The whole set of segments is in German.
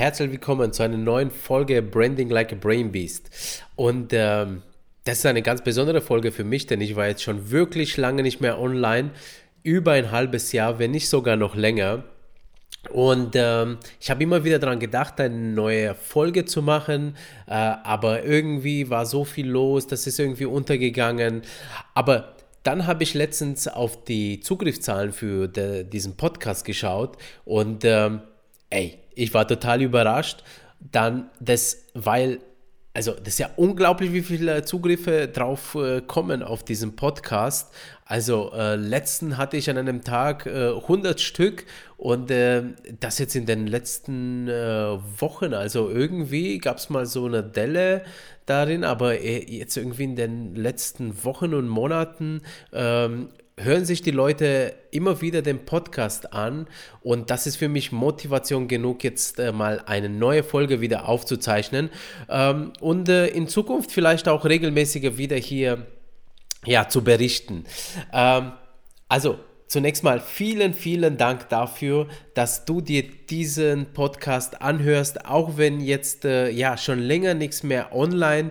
herzlich willkommen zu einer neuen Folge Branding Like a Brain Beast. Und ähm, das ist eine ganz besondere Folge für mich, denn ich war jetzt schon wirklich lange nicht mehr online, über ein halbes Jahr, wenn nicht sogar noch länger. Und ähm, ich habe immer wieder daran gedacht, eine neue Folge zu machen, äh, aber irgendwie war so viel los, das ist irgendwie untergegangen. Aber dann habe ich letztens auf die Zugriffszahlen für de, diesen Podcast geschaut und ähm, ey, ich war total überrascht. Dann das, weil also das ist ja unglaublich, wie viele Zugriffe drauf äh, kommen auf diesen Podcast. Also äh, letzten hatte ich an einem Tag äh, 100 Stück und äh, das jetzt in den letzten äh, Wochen. Also irgendwie gab es mal so eine Delle darin, aber äh, jetzt irgendwie in den letzten Wochen und Monaten ähm, hören sich die Leute immer wieder den Podcast an und das ist für mich Motivation genug, jetzt äh, mal eine neue Folge wieder aufzuzeichnen ähm, und äh, in Zukunft vielleicht auch regelmäßiger wieder hier ja, zu berichten. Ähm, also zunächst mal vielen, vielen Dank dafür, dass du dir diesen Podcast anhörst, auch wenn jetzt äh, ja schon länger nichts mehr online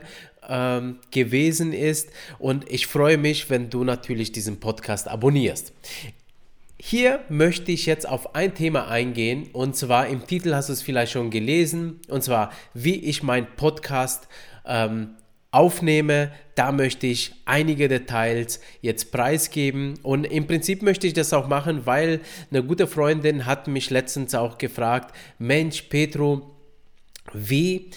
ähm, gewesen ist. Und ich freue mich, wenn du natürlich diesen Podcast abonnierst. Hier möchte ich jetzt auf ein Thema eingehen und zwar im Titel hast du es vielleicht schon gelesen und zwar wie ich meinen Podcast ähm, aufnehme. Da möchte ich einige Details jetzt preisgeben und im Prinzip möchte ich das auch machen, weil eine gute Freundin hat mich letztens auch gefragt, Mensch Petro, wie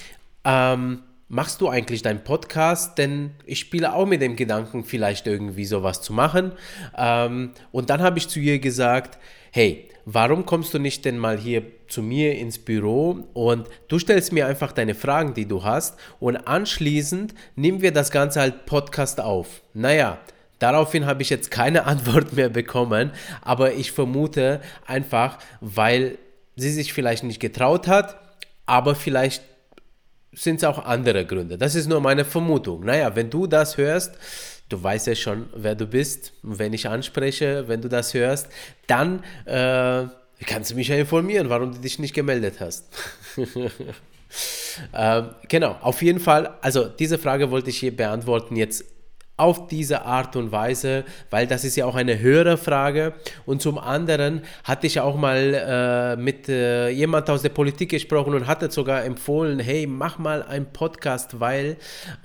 ähm, machst du eigentlich deinen Podcast? Denn ich spiele auch mit dem Gedanken, vielleicht irgendwie sowas zu machen. Ähm, und dann habe ich zu ihr gesagt, hey, warum kommst du nicht denn mal hier zu mir ins Büro und du stellst mir einfach deine Fragen, die du hast und anschließend nehmen wir das Ganze halt Podcast auf. Naja, Daraufhin habe ich jetzt keine Antwort mehr bekommen, aber ich vermute einfach, weil sie sich vielleicht nicht getraut hat, aber vielleicht sind es auch andere Gründe. Das ist nur meine Vermutung. Naja, wenn du das hörst, du weißt ja schon, wer du bist. wenn ich anspreche, wenn du das hörst, dann äh, kannst du mich ja informieren, warum du dich nicht gemeldet hast. äh, genau, auf jeden Fall, also diese Frage wollte ich hier beantworten jetzt auf diese Art und Weise, weil das ist ja auch eine höhere Frage. Und zum anderen hatte ich auch mal äh, mit äh, jemand aus der Politik gesprochen und hatte sogar empfohlen, hey, mach mal einen Podcast, weil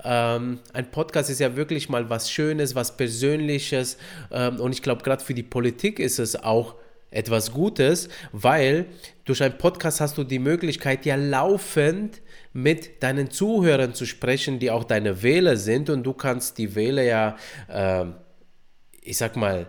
ähm, ein Podcast ist ja wirklich mal was Schönes, was Persönliches. Ähm, und ich glaube, gerade für die Politik ist es auch etwas Gutes, weil durch einen Podcast hast du die Möglichkeit, ja laufend mit deinen Zuhörern zu sprechen, die auch deine Wähler sind und du kannst die Wähler ja, äh, ich sag mal,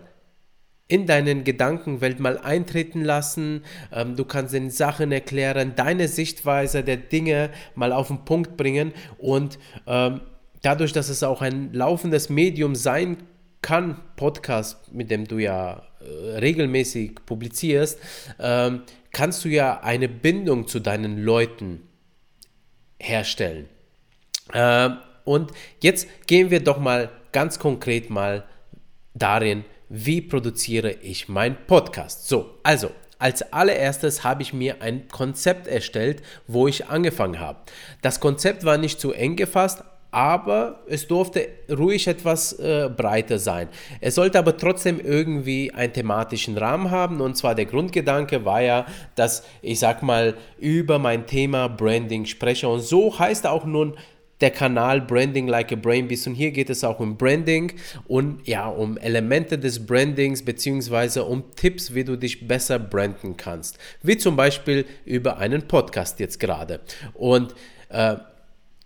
in deinen Gedankenwelt mal eintreten lassen. Ähm, du kannst den Sachen erklären, deine Sichtweise der Dinge mal auf den Punkt bringen und ähm, dadurch, dass es auch ein laufendes Medium sein kann, Podcast, mit dem du ja äh, regelmäßig publizierst, ähm, kannst du ja eine Bindung zu deinen Leuten herstellen. Äh, und jetzt gehen wir doch mal ganz konkret mal darin, wie produziere ich meinen Podcast. So, also als allererstes habe ich mir ein Konzept erstellt, wo ich angefangen habe. Das Konzept war nicht zu eng gefasst, aber es durfte ruhig etwas äh, breiter sein. Es sollte aber trotzdem irgendwie einen thematischen Rahmen haben und zwar der Grundgedanke war ja, dass ich sag mal über mein Thema Branding spreche und so heißt auch nun der Kanal Branding Like a Brain Beast und hier geht es auch um Branding und ja, um Elemente des Brandings beziehungsweise um Tipps, wie du dich besser branden kannst. Wie zum Beispiel über einen Podcast jetzt gerade. Und äh,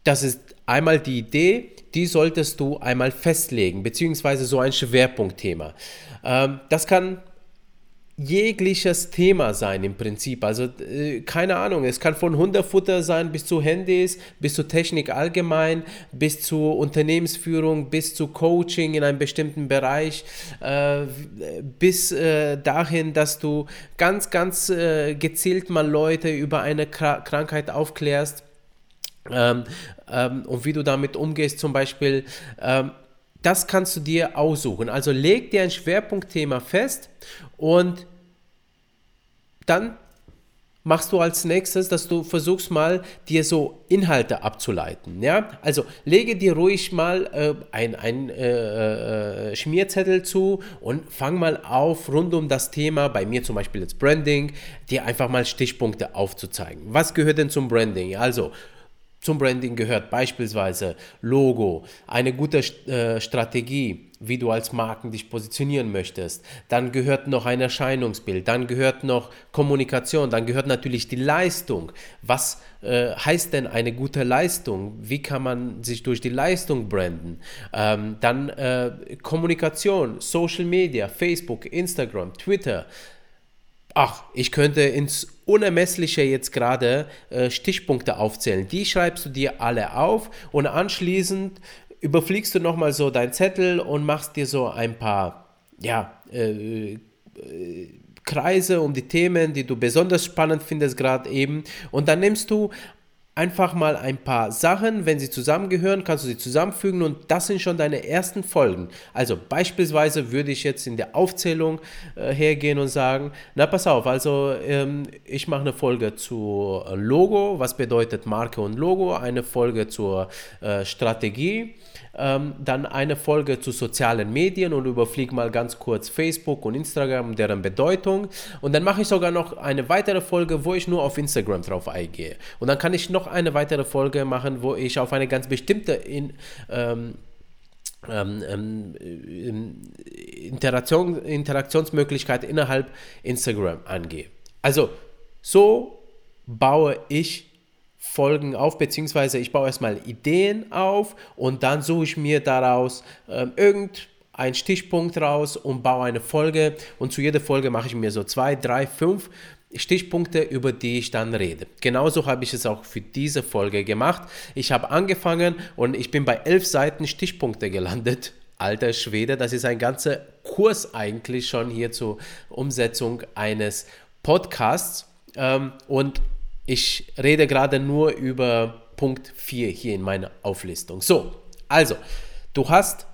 das ist einmal die Idee, die solltest du einmal festlegen, beziehungsweise so ein Schwerpunktthema. Ähm, das kann jegliches Thema sein im Prinzip. Also äh, keine Ahnung, es kann von Hundefutter sein bis zu Handys, bis zu Technik allgemein, bis zu Unternehmensführung, bis zu Coaching in einem bestimmten Bereich, äh, bis äh, dahin, dass du ganz, ganz äh, gezielt mal Leute über eine Krankheit aufklärst ähm, ähm, und wie du damit umgehst, zum Beispiel, ähm, das kannst du dir aussuchen. Also leg dir ein Schwerpunktthema fest und dann machst du als nächstes, dass du versuchst mal dir so Inhalte abzuleiten. Ja, also lege dir ruhig mal äh, ein, ein äh, äh, Schmierzettel zu und fang mal auf rund um das Thema, bei mir zum Beispiel jetzt Branding, dir einfach mal Stichpunkte aufzuzeigen. Was gehört denn zum Branding? Also zum Branding gehört beispielsweise Logo, eine gute äh, Strategie, wie du als Marken dich positionieren möchtest. Dann gehört noch ein Erscheinungsbild, dann gehört noch Kommunikation, dann gehört natürlich die Leistung. Was äh, heißt denn eine gute Leistung? Wie kann man sich durch die Leistung branden? Ähm, dann äh, Kommunikation, Social Media, Facebook, Instagram, Twitter. Ach, ich könnte ins Unermessliche jetzt gerade äh, Stichpunkte aufzählen. Die schreibst du dir alle auf und anschließend überfliegst du nochmal so deinen Zettel und machst dir so ein paar, ja, äh, äh, Kreise um die Themen, die du besonders spannend findest gerade eben. Und dann nimmst du einfach mal ein paar Sachen, wenn sie zusammengehören, kannst du sie zusammenfügen und das sind schon deine ersten Folgen. Also beispielsweise würde ich jetzt in der Aufzählung äh, hergehen und sagen, na pass auf, also ähm, ich mache eine Folge zu Logo, was bedeutet Marke und Logo, eine Folge zur äh, Strategie, ähm, dann eine Folge zu sozialen Medien und überfliege mal ganz kurz Facebook und Instagram, deren Bedeutung. Und dann mache ich sogar noch eine weitere Folge, wo ich nur auf Instagram drauf eingehe. Und dann kann ich noch eine weitere Folge machen, wo ich auf eine ganz bestimmte in, ähm, ähm, ähm, Interaktion, Interaktionsmöglichkeit innerhalb Instagram angehe. Also so baue ich Folgen auf, beziehungsweise ich baue erstmal Ideen auf und dann suche ich mir daraus ähm, irgendeinen Stichpunkt raus und baue eine Folge und zu jeder Folge mache ich mir so zwei, drei, fünf Stichpunkte, über die ich dann rede. Genauso habe ich es auch für diese Folge gemacht. Ich habe angefangen und ich bin bei elf Seiten Stichpunkte gelandet. Alter Schwede, das ist ein ganzer Kurs eigentlich schon hier zur Umsetzung eines Podcasts. Ähm, und ich rede gerade nur über Punkt 4 hier in meiner Auflistung. So, also, du hast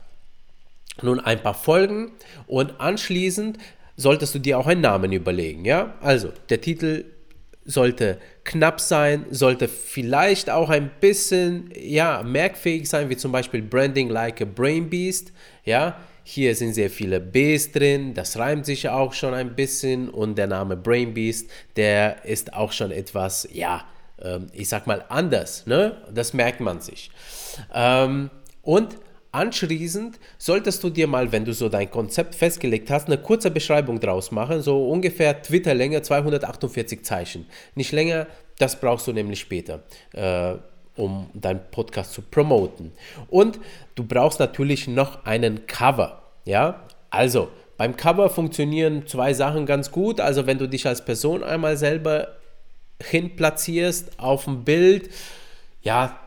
nun ein paar Folgen und anschließend solltest du dir auch einen Namen überlegen, ja? Also, der Titel sollte knapp sein, sollte vielleicht auch ein bisschen ja, merkfähig sein, wie zum Beispiel Branding like a Brain Beast, ja? Hier sind sehr viele Bs drin, das reimt sich auch schon ein bisschen und der Name Brain Beast, der ist auch schon etwas, ja, ähm, ich sag mal anders, ne? Das merkt man sich. Ähm, und anschließend solltest du dir mal, wenn du so dein Konzept festgelegt hast, eine kurze Beschreibung draus machen, so ungefähr Twitter-Länge 248 Zeichen. Nicht länger, das brauchst du nämlich später. Äh, um deinen Podcast zu promoten. Und du brauchst natürlich noch einen Cover. Ja, also beim Cover funktionieren zwei Sachen ganz gut. Also wenn du dich als Person einmal selber hinplatzierst auf dem Bild, ja,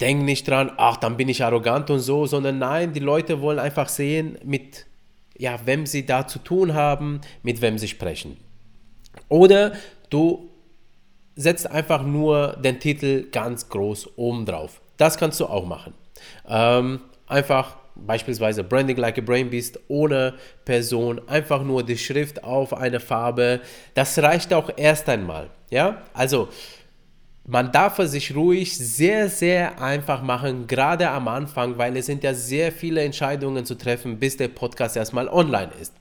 denk nicht dran, ach, dann bin ich arrogant und so, sondern nein, die Leute wollen einfach sehen, mit ja, wem sie da zu tun haben, mit wem sie sprechen. Oder du setzt einfach nur den Titel ganz groß oben drauf. Das kannst du auch machen. Ähm, einfach beispielsweise Branding Like a Brain Beast ohne Person, einfach nur die Schrift auf eine Farbe, das reicht auch erst einmal. Ja, also man darf es sich ruhig sehr, sehr einfach machen, gerade am Anfang, weil es sind ja sehr viele Entscheidungen zu treffen, bis der Podcast erstmal online ist.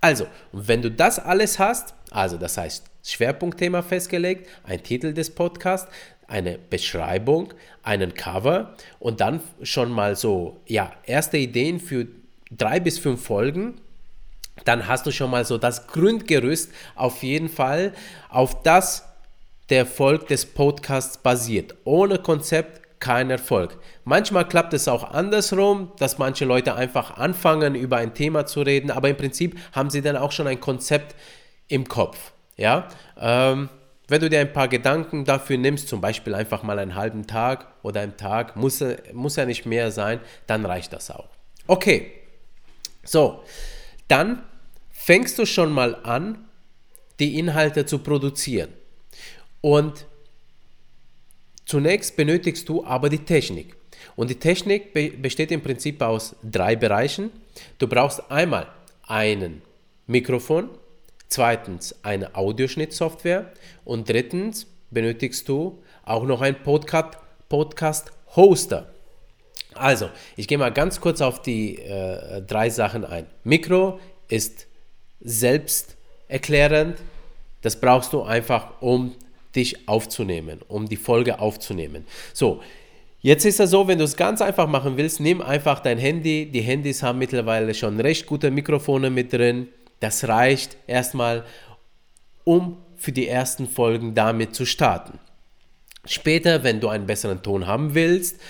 Also, wenn du das alles hast, also das heißt Schwerpunktthema festgelegt, ein Titel des Podcasts, eine Beschreibung, einen Cover und dann schon mal so, ja, erste Ideen für drei bis fünf Folgen. Dann hast du schon mal so das Grundgerüst auf jeden Fall, auf das der Erfolg des Podcasts basiert. Ohne Konzept kein Erfolg. Manchmal klappt es auch andersrum, dass manche Leute einfach anfangen, über ein Thema zu reden, aber im Prinzip haben sie dann auch schon ein Konzept im Kopf. Ja, ähm, wenn du dir ein paar Gedanken dafür nimmst, zum Beispiel einfach mal einen halben Tag oder einen Tag, muss, muss ja nicht mehr sein, dann reicht das auch. Okay, so, dann fängst du schon mal an, die Inhalte zu produzieren. Und zunächst benötigst du aber die Technik. Und die Technik be besteht im Prinzip aus drei Bereichen. Du brauchst einmal einen Mikrofon, Zweitens eine Audioschnittsoftware. Und drittens benötigst du auch noch einen Podcast, Podcast Hoster. Also, ich gehe mal ganz kurz auf die äh, drei Sachen ein. Mikro ist selbsterklärend. Das brauchst du einfach, um dich aufzunehmen, um die Folge aufzunehmen. So, jetzt ist es so, wenn du es ganz einfach machen willst, nimm einfach dein Handy. Die Handys haben mittlerweile schon recht gute Mikrofone mit drin. Das reicht erstmal, um für die ersten Folgen damit zu starten. Später, wenn du einen besseren Ton haben willst,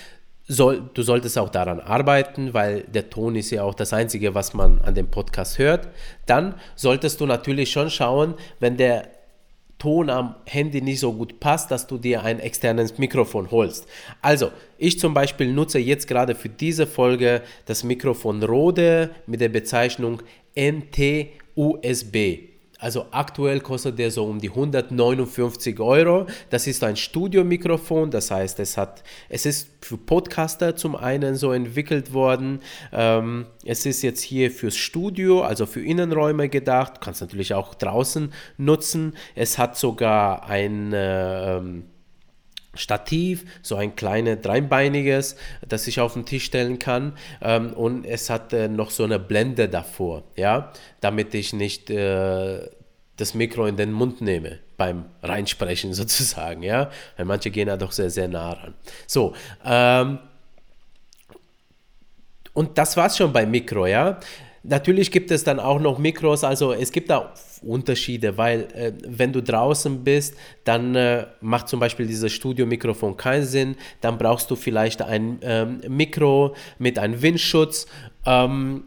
soll, du solltest auch daran arbeiten, weil der Ton ist ja auch das Einzige, was man an dem Podcast hört. Dann solltest du natürlich schon schauen, wenn der Ton am Handy nicht so gut passt, dass du dir ein externes Mikrofon holst. Also, ich zum Beispiel nutze jetzt gerade für diese Folge das Mikrofon Rode mit der Bezeichnung NT-USB. Also aktuell kostet der so um die 159 Euro. Das ist ein Studiomikrofon, das heißt, es, hat, es ist für Podcaster zum einen so entwickelt worden. Ähm, es ist jetzt hier fürs Studio, also für Innenräume gedacht. Du kannst natürlich auch draußen nutzen. Es hat sogar ein... Äh, ähm, Stativ, so ein kleines dreibeiniges, das ich auf den Tisch stellen kann. Ähm, und es hat äh, noch so eine Blende davor, ja, damit ich nicht äh, das Mikro in den Mund nehme beim Reinsprechen sozusagen, ja, weil manche gehen da doch sehr, sehr nah ran. So, ähm, und das war's schon beim Mikro, ja. Natürlich gibt es dann auch noch Mikros, also es gibt da Unterschiede, weil äh, wenn du draußen bist, dann äh, macht zum Beispiel dieses Studiomikrofon keinen Sinn, dann brauchst du vielleicht ein ähm, Mikro mit einem Windschutz. Ähm,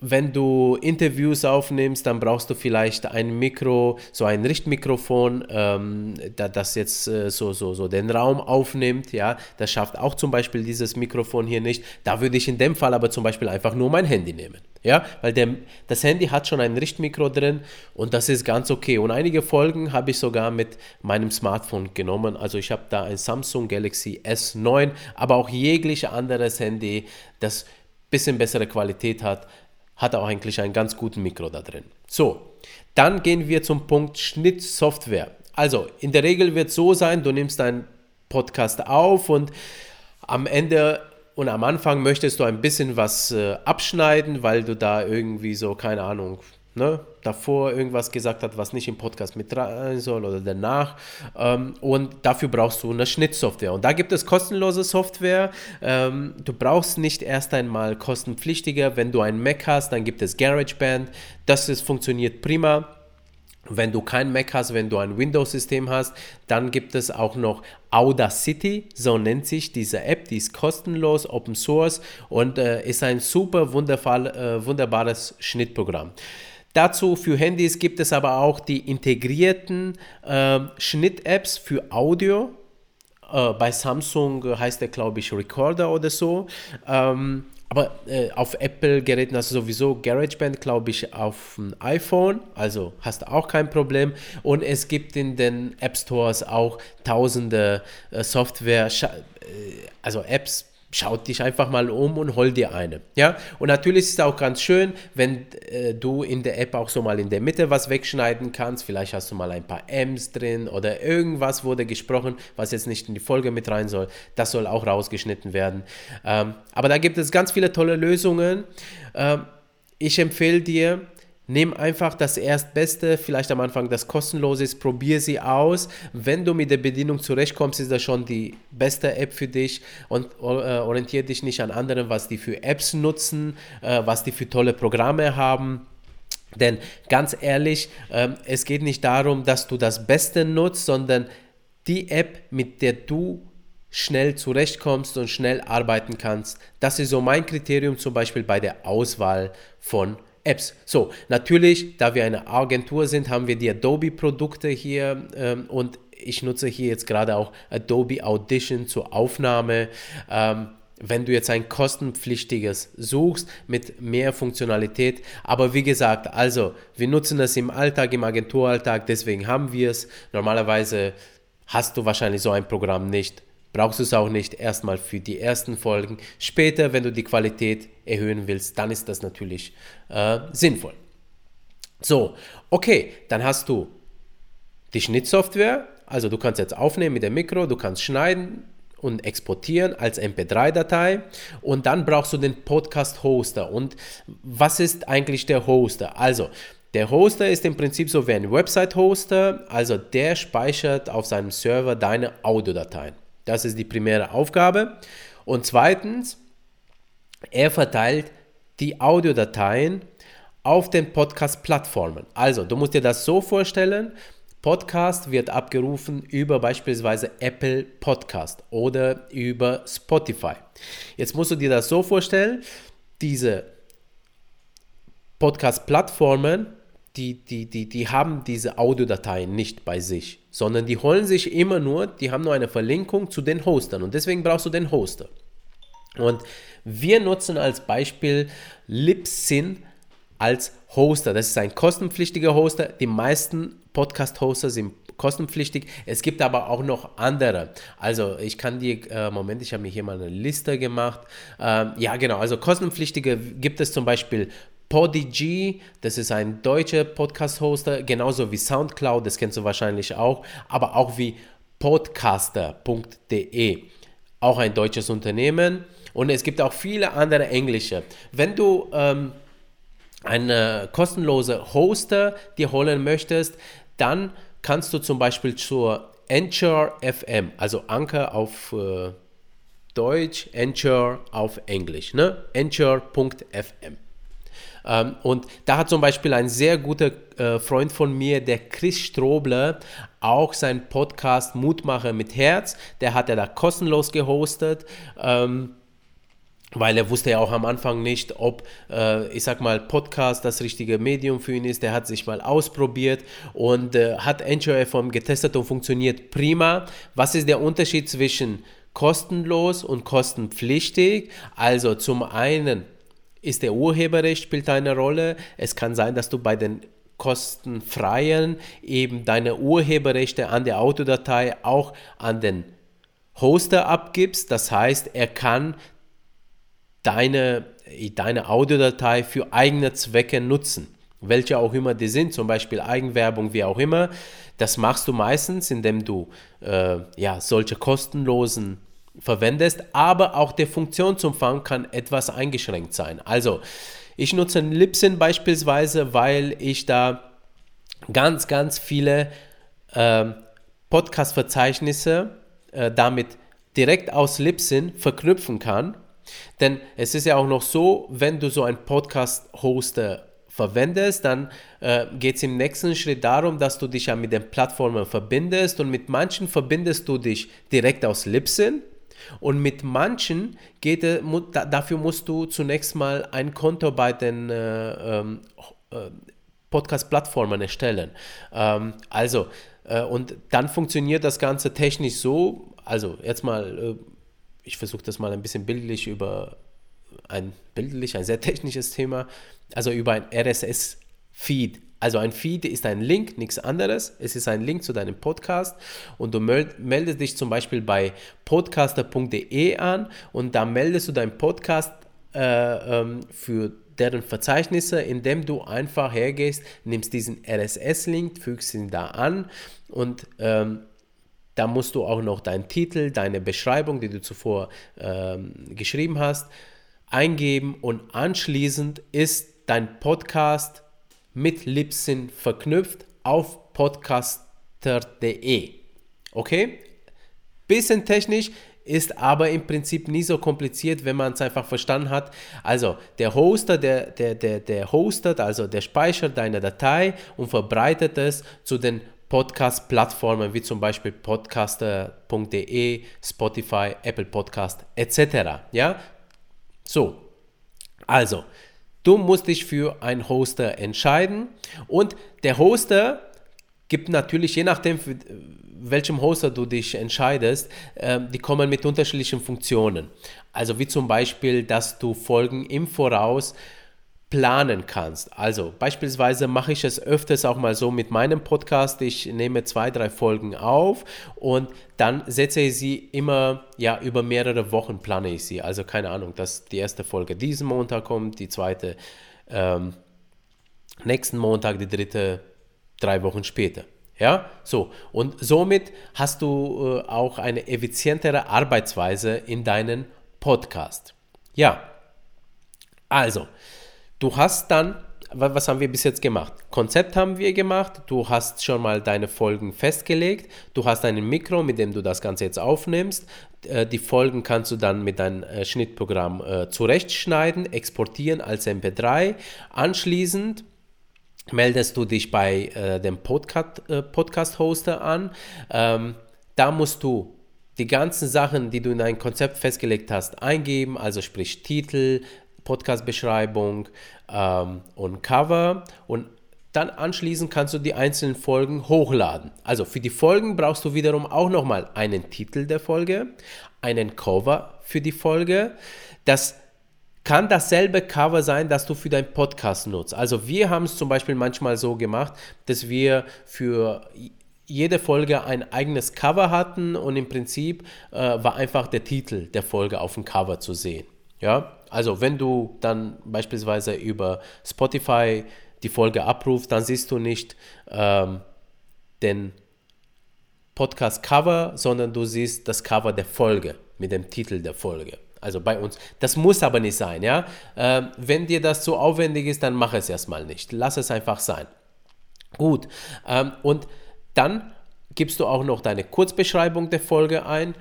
wenn du Interviews aufnimmst, dann brauchst du vielleicht ein Mikro, so ein Richtmikrofon, ähm, das jetzt äh, so, so, so den Raum aufnimmt. Ja, das schafft auch zum Beispiel dieses Mikrofon hier nicht. Da würde ich in dem Fall aber zum Beispiel einfach nur mein Handy nehmen. Ja, weil der, das Handy hat schon ein Richtmikro drin und das ist ganz okay. Und einige Folgen habe ich sogar mit meinem Smartphone genommen. Also ich habe da ein Samsung Galaxy S9, aber auch jegliche anderes Handy, das bisschen bessere Qualität hat, hat auch eigentlich einen ganz guten Mikro da drin. So, dann gehen wir zum Punkt Schnittsoftware. Also, in der Regel wird es so sein, du nimmst deinen Podcast auf und am Ende und am Anfang möchtest du ein bisschen was äh, abschneiden, weil du da irgendwie so, keine Ahnung, ne, davor irgendwas gesagt hat, was nicht im Podcast mit rein soll oder danach. Ähm, und dafür brauchst du eine Schnittsoftware. Und da gibt es kostenlose Software. Ähm, du brauchst nicht erst einmal kostenpflichtige. Wenn du einen Mac hast, dann gibt es GarageBand. Das ist, funktioniert prima. Wenn du kein Mac hast, wenn du ein Windows-System hast, dann gibt es auch noch Audacity, so nennt sich diese App, die ist kostenlos, Open Source und äh, ist ein super äh, wunderbares Schnittprogramm. Dazu für Handys gibt es aber auch die integrierten äh, Schnitt-Apps für Audio. Äh, bei Samsung heißt der, glaube ich, Recorder oder so. Ähm, aber äh, auf Apple-Geräten hast du sowieso GarageBand, glaube ich, auf dem iPhone. Also hast du auch kein Problem. Und es gibt in den App Stores auch tausende äh, Software, äh, also Apps, Schaut dich einfach mal um und hol dir eine. Ja? Und natürlich ist es auch ganz schön, wenn äh, du in der App auch so mal in der Mitte was wegschneiden kannst. Vielleicht hast du mal ein paar M's drin oder irgendwas wurde gesprochen, was jetzt nicht in die Folge mit rein soll. Das soll auch rausgeschnitten werden. Ähm, aber da gibt es ganz viele tolle Lösungen. Ähm, ich empfehle dir, Nimm einfach das Erstbeste, vielleicht am Anfang das kostenlose ist, probier sie aus. Wenn du mit der Bedienung zurechtkommst, ist das schon die beste App für dich und äh, orientiere dich nicht an anderen, was die für Apps nutzen, äh, was die für tolle Programme haben. Denn ganz ehrlich, äh, es geht nicht darum, dass du das Beste nutzt, sondern die App, mit der du schnell zurechtkommst und schnell arbeiten kannst. Das ist so mein Kriterium zum Beispiel bei der Auswahl von Apps. So, natürlich, da wir eine Agentur sind, haben wir die Adobe-Produkte hier ähm, und ich nutze hier jetzt gerade auch Adobe Audition zur Aufnahme. Ähm, wenn du jetzt ein kostenpflichtiges suchst mit mehr Funktionalität. Aber wie gesagt, also wir nutzen es im Alltag, im Agenturalltag, deswegen haben wir es. Normalerweise hast du wahrscheinlich so ein Programm nicht brauchst du es auch nicht erstmal für die ersten Folgen. Später, wenn du die Qualität erhöhen willst, dann ist das natürlich äh, sinnvoll. So, okay, dann hast du die Schnittsoftware, also du kannst jetzt aufnehmen mit dem Mikro, du kannst schneiden und exportieren als MP3-Datei und dann brauchst du den Podcast-Hoster. Und was ist eigentlich der Hoster? Also, der Hoster ist im Prinzip so wie ein Website-Hoster, also der speichert auf seinem Server deine Audiodateien. Das ist die primäre Aufgabe. Und zweitens, er verteilt die Audiodateien auf den Podcast-Plattformen. Also, du musst dir das so vorstellen, Podcast wird abgerufen über beispielsweise Apple Podcast oder über Spotify. Jetzt musst du dir das so vorstellen, diese Podcast-Plattformen, die, die, die, die haben diese Audiodateien nicht bei sich, sondern die holen sich immer nur, die haben nur eine Verlinkung zu den Hostern und deswegen brauchst du den Hoster. Und wir nutzen als Beispiel Libsyn als Hoster. Das ist ein kostenpflichtiger Hoster. Die meisten Podcast-Hoster sind kostenpflichtig. Es gibt aber auch noch andere. Also ich kann dir, äh, Moment, ich habe mir hier mal eine Liste gemacht. Ähm, ja, genau, also kostenpflichtige gibt es zum Beispiel Podigy, das ist ein deutscher Podcast-Hoster, genauso wie Soundcloud, das kennst du wahrscheinlich auch, aber auch wie podcaster.de, auch ein deutsches Unternehmen. Und es gibt auch viele andere englische. Wenn du ähm, eine kostenlose Hoster dir holen möchtest, dann kannst du zum Beispiel zur Anchor FM, also Anchor auf äh, Deutsch, Anchor auf Englisch, ne? Anchor.fm. Ähm, und da hat zum Beispiel ein sehr guter äh, Freund von mir, der Chris Strobler, auch seinen Podcast Mutmacher mit Herz, der hat er da kostenlos gehostet. Ähm, weil er wusste ja auch am Anfang nicht, ob, äh, ich sag mal, Podcast das richtige Medium für ihn ist. Der hat sich mal ausprobiert und äh, hat Anchor FM getestet und funktioniert prima. Was ist der Unterschied zwischen kostenlos und kostenpflichtig? Also zum einen ist der Urheberrecht spielt eine Rolle. Es kann sein, dass du bei den kostenfreien eben deine Urheberrechte an der Autodatei auch an den Hoster abgibst. Das heißt, er kann deine, deine Audiodatei für eigene Zwecke nutzen. Welche auch immer die sind, zum Beispiel Eigenwerbung, wie auch immer. Das machst du meistens, indem du äh, ja, solche kostenlosen verwendest, aber auch der Funktionsumfang kann etwas eingeschränkt sein. Also, ich nutze Libsyn beispielsweise, weil ich da ganz, ganz viele äh, Podcast-Verzeichnisse äh, damit direkt aus Libsyn verknüpfen kann denn es ist ja auch noch so, wenn du so einen Podcast-Hoster verwendest, dann äh, geht es im nächsten Schritt darum, dass du dich ja mit den Plattformen verbindest und mit manchen verbindest du dich direkt aus Libsyn und mit manchen geht, dafür musst du zunächst mal ein Konto bei den äh, ähm, äh, Podcast-Plattformen erstellen. Ähm, also, äh, und dann funktioniert das Ganze technisch so, also jetzt mal äh, ich versuche das mal ein bisschen bildlich über ein bildlich, ein sehr technisches Thema, also über ein RSS-Feed. Also ein Feed ist ein Link, nichts anderes. Es ist ein Link zu deinem Podcast und du meldest dich zum Beispiel bei podcaster.de an und da meldest du deinen Podcast äh, ähm, für deren Verzeichnisse, indem du einfach hergehst, nimmst diesen RSS-Link, fügst ihn da an und ähm, da musst du auch noch deinen Titel, deine Beschreibung, die du zuvor ähm, geschrieben hast, eingeben und anschließend ist dein Podcast mit Libsyn verknüpft auf podcaster.de. Okay? Bisschen technisch, ist aber im Prinzip nie so kompliziert, wenn man es einfach verstanden hat. Also der Hoster, der, der, der, der hostet, also der speichert deine Datei und verbreitet es zu den Podcast-Plattformen wie zum Beispiel podcaster.de, Spotify, Apple Podcast etc. Ja, so. Also, du musst dich für einen Hoster entscheiden und der Hoster gibt natürlich, je nachdem, für welchem Hoster du dich entscheidest, äh, die kommen mit unterschiedlichen Funktionen. Also wie zum Beispiel, dass du Folgen im Voraus planen kannst. Also beispielsweise mache ich es öfters auch mal so mit meinem Podcast. Ich nehme zwei, drei Folgen auf und dann setze ich sie immer, ja, über mehrere Wochen plane ich sie. Also keine Ahnung, dass die erste Folge diesen Montag kommt, die zweite ähm, nächsten Montag die dritte, drei Wochen später. Ja, so. Und somit hast du äh, auch eine effizientere Arbeitsweise in deinen Podcast. Ja, also, du hast dann, was haben wir bis jetzt gemacht? Konzept haben wir gemacht, du hast schon mal deine Folgen festgelegt, du hast ein Mikro, mit dem du das Ganze jetzt aufnimmst. Äh, die Folgen kannst du dann mit deinem äh, Schnittprogramm äh, zurechtschneiden, exportieren als MP3. Anschließend meldest du dich bei dem Podcast-Hoster Podcast an. Ähm, da musst du die ganzen Sachen, die du in dein Konzept festgelegt hast, eingeben, also sprich Titel, Podcast-Beschreibung ähm, und Cover und dann anschließend kannst du die einzelnen Folgen hochladen. Also für die Folgen brauchst du wiederum auch nochmal einen Titel der Folge, einen Cover für die Folge. Das kann dasselbe Cover sein, das du für deinen Podcast nutzt. Also wir haben es zum Beispiel manchmal so gemacht, dass wir für jede Folge ein eigenes Cover hatten und im Prinzip äh, war einfach der Titel der Folge auf dem Cover zu sehen. Ja, also wenn du dann beispielsweise über Spotify die Folge abrufst, dann siehst du nicht ähm, den Podcast-Cover, sondern du siehst das Cover der Folge mit dem Titel der Folge. Also bei uns. Das muss aber nicht sein, ja. Ähm, wenn dir das zu aufwendig ist, dann mach es erstmal nicht. Lass es einfach sein. Gut. Ähm, und dann gibst du auch noch deine Kurzbeschreibung der Folge ein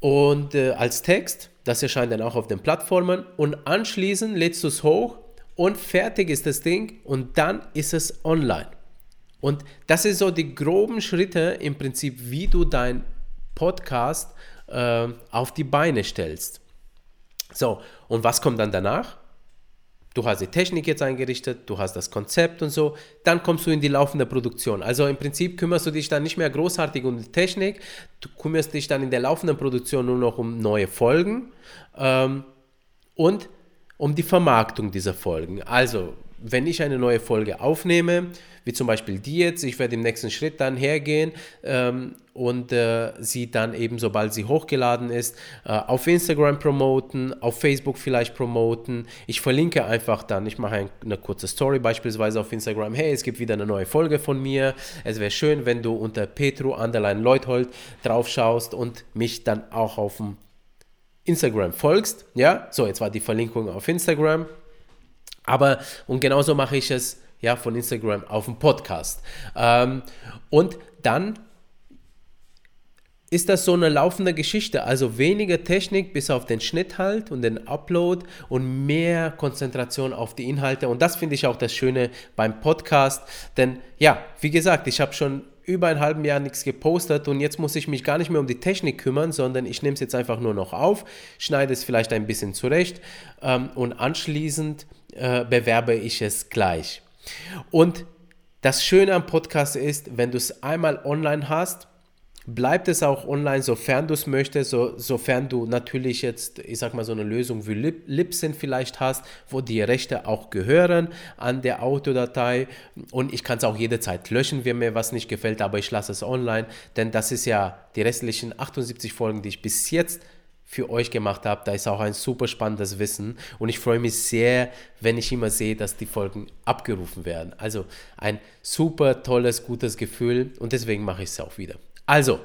und äh, als Text. Das erscheint dann auch auf den Plattformen und anschließend lädst du es hoch und fertig ist das Ding und dann ist es online. Und das sind so die groben Schritte im Prinzip, wie du dein Podcast äh, auf die Beine stellst. So, und was kommt dann danach? Du hast die Technik jetzt eingerichtet, du hast das Konzept und so, dann kommst du in die laufende Produktion. Also im Prinzip kümmerst du dich dann nicht mehr großartig um die Technik, du kümmerst dich dann in der laufenden Produktion nur noch um neue Folgen ähm, und um die Vermarktung dieser Folgen. Also wenn ich eine neue Folge aufnehme, wie zum Beispiel die jetzt, ich werde im nächsten Schritt dann hergehen ähm, und äh, sie dann eben, sobald sie hochgeladen ist, äh, auf Instagram promoten, auf Facebook vielleicht promoten. Ich verlinke einfach dann, ich mache ein, eine kurze Story beispielsweise auf Instagram, hey, es gibt wieder eine neue Folge von mir. Es wäre schön, wenn du unter Petro Underline Leuthold drauf schaust und mich dann auch auf dem Instagram folgst. Ja, so, jetzt war die Verlinkung auf Instagram. Aber, und genauso mache ich es ja von Instagram auf dem Podcast. Ähm, und dann ist das so eine laufende Geschichte. Also weniger Technik bis auf den Schnitt halt und den Upload und mehr Konzentration auf die Inhalte. Und das finde ich auch das Schöne beim Podcast. Denn ja, wie gesagt, ich habe schon über ein halben Jahr nichts gepostet und jetzt muss ich mich gar nicht mehr um die Technik kümmern, sondern ich nehme es jetzt einfach nur noch auf, schneide es vielleicht ein bisschen zurecht ähm, und anschließend äh, bewerbe ich es gleich. Und das Schöne am Podcast ist, wenn du es einmal online hast, bleibt es auch online, sofern du es möchtest, so, sofern du natürlich jetzt, ich sag mal, so eine Lösung wie Lip, Libsyn vielleicht hast, wo die Rechte auch gehören an der Audiodatei und ich kann es auch jederzeit löschen, wenn mir was nicht gefällt, aber ich lasse es online, denn das ist ja die restlichen 78 Folgen, die ich bis jetzt für euch gemacht habe. Da ist auch ein super spannendes Wissen und ich freue mich sehr, wenn ich immer sehe, dass die Folgen abgerufen werden. Also ein super tolles, gutes Gefühl und deswegen mache ich es auch wieder. Also,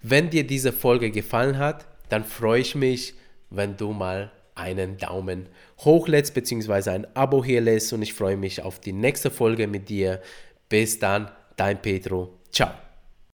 wenn dir diese Folge gefallen hat, dann freue ich mich, wenn du mal einen Daumen hoch lässt, beziehungsweise ein Abo hier lässt und ich freue mich auf die nächste Folge mit dir. Bis dann, dein Pedro. Ciao.